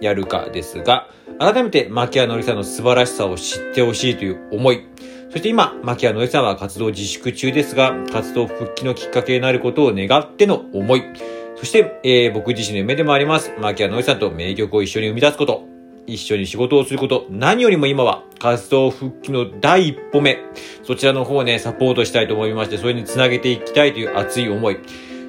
やるかですが、改めて牧原紀之さんの素晴らしさを知ってほしいという思い、そして今、牧原紀之さんは活動自粛中ですが、活動復帰のきっかけになることを願っての思い、そして、えー僕自身の夢でもあります、牧原紀之さんと名曲を一緒に生み出すこと、一緒に仕事をすること、何よりも今は活動復帰の第一歩目、そちらの方をね、サポートしたいと思いまして、それにつなげていきたいという熱い思い。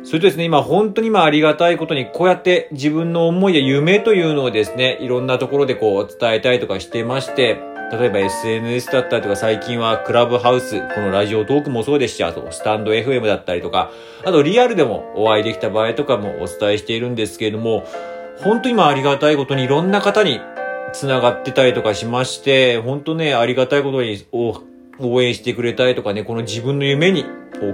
それとですね、今本当に今ありがたいことに、こうやって自分の思いや夢というのをですね、いろんなところでこう伝えたりとかしてまして、例えば SNS だったりとか最近はクラブハウス、このラジオトークもそうですし、あとスタンド FM だったりとか、あとリアルでもお会いできた場合とかもお伝えしているんですけれども、本当に今ありがたいことにいろんな方に繋がってたりとかしまして、本当ね、ありがたいことに応援してくれたりとかね、この自分の夢に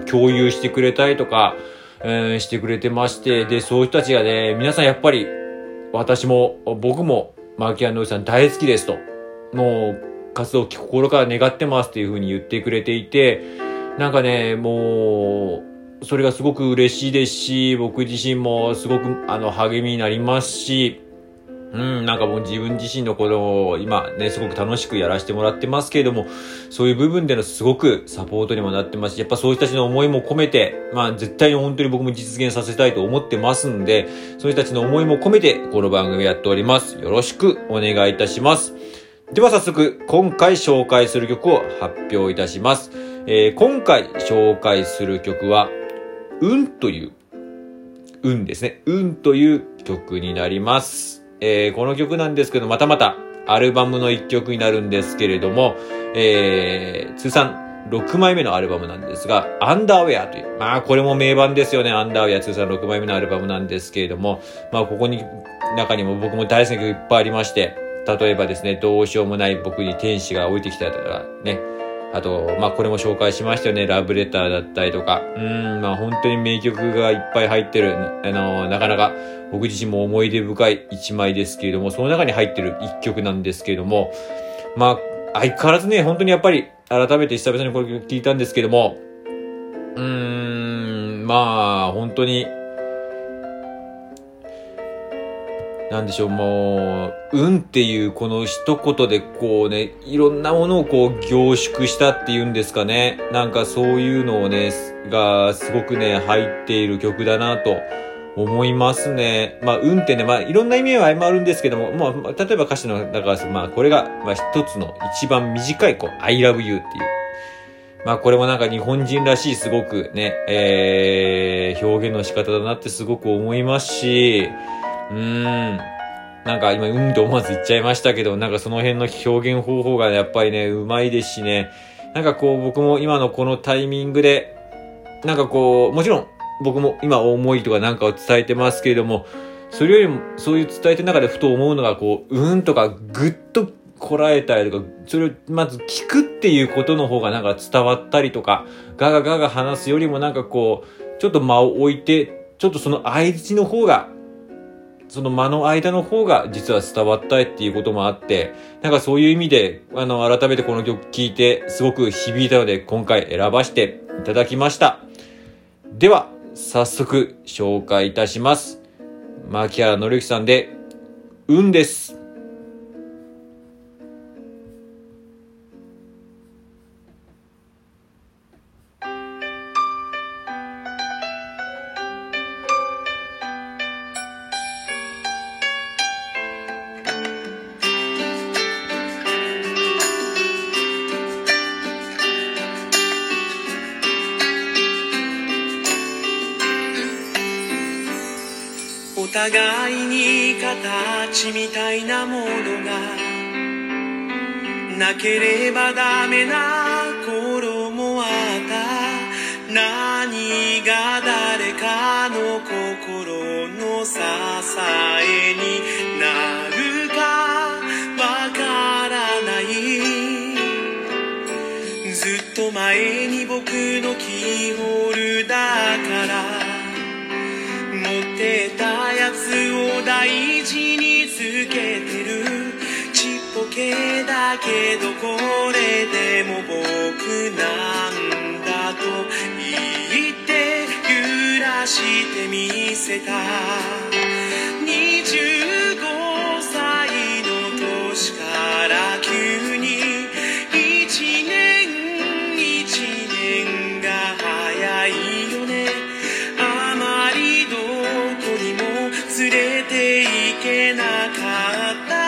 共有してくれたりとか、えーしてくれてまして、で、そういう人たちがね、皆さんやっぱり、私も、僕も、マーキアンノイさん大好きですと、もう、活動を心から願ってますっていうふうに言ってくれていて、なんかね、もう、それがすごく嬉しいですし、僕自身もすごく、あの、励みになりますし、うん、なんかもう自分自身のことを今ね、すごく楽しくやらせてもらってますけれども、そういう部分でのすごくサポートにもなってますし、やっぱそういう人たちの思いも込めて、まあ絶対に本当に僕も実現させたいと思ってますんで、そういう人たちの思いも込めてこの番組やっております。よろしくお願いいたします。では早速、今回紹介する曲を発表いたします。えー今回紹介する曲は、運という運ですね。運という曲になります。えーこの曲なんですけど、またまたアルバムの一曲になるんですけれども、えー通算6枚目のアルバムなんですが、アンダーウェアという、まあこれも名盤ですよね。アンダーウェア通算6枚目のアルバムなんですけれども、まあここに、中にも僕も大好きな曲いっぱいありまして、例えばですね、どうしようもない僕に天使が降りてきたとかね、あと、まあ、これも紹介しましたよね。ラブレターだったりとか。うん、まあ、本当に名曲がいっぱい入ってる。あの、なかなか僕自身も思い出深い一枚ですけれども、その中に入ってる一曲なんですけれども、まあ、相変わらずね、本当にやっぱり、改めて久々にこれ聞いたんですけども、うーん、まあ、本当に、なんでしょう、もう、運っていうこの一言でこうね、いろんなものをこう凝縮したっていうんですかね。なんかそういうのをね、がすごくね、入っている曲だなと思いますね。まあ、運ってね、まあ、いろんな意味はあるんですけども、まあ、例えば歌詞の中から、まあ、これが、まあ、一つの一番短い、こう、I love you っていう。まあこれもなんか日本人らしいすごくね、えー、表現の仕方だなってすごく思いますし、うん。なんか今、うんと思わず言っちゃいましたけど、なんかその辺の表現方法がやっぱりね、うまいですしね。なんかこう僕も今のこのタイミングで、なんかこう、もちろん僕も今思いとかなんかを伝えてますけれども、それよりもそういう伝えてる中でふと思うのがこう、うんとかぐっとこらえたりとか、それをまず聞くっていうことの方がなんか伝わったりとか、ガガガガ話すよりもなんかこう、ちょっと間を置いて、ちょっとその相槌の方がその間の間の方が実は伝わったいっていうこともあって、なんかそういう意味で、あの、改めてこの曲聴いて、すごく響いたので、今回選ばせていただきました。では、早速紹介いたします。牧原紀之さんで、運です。互いに形みたいなものがなければダメな頃もあった。何が誰かの心の支えになるかわからない。ずっと前に僕のキーホルダーから持ってた大事につけてる。ちっぽけだけどこれでも僕なんだと言って揺らしてみせた。なかった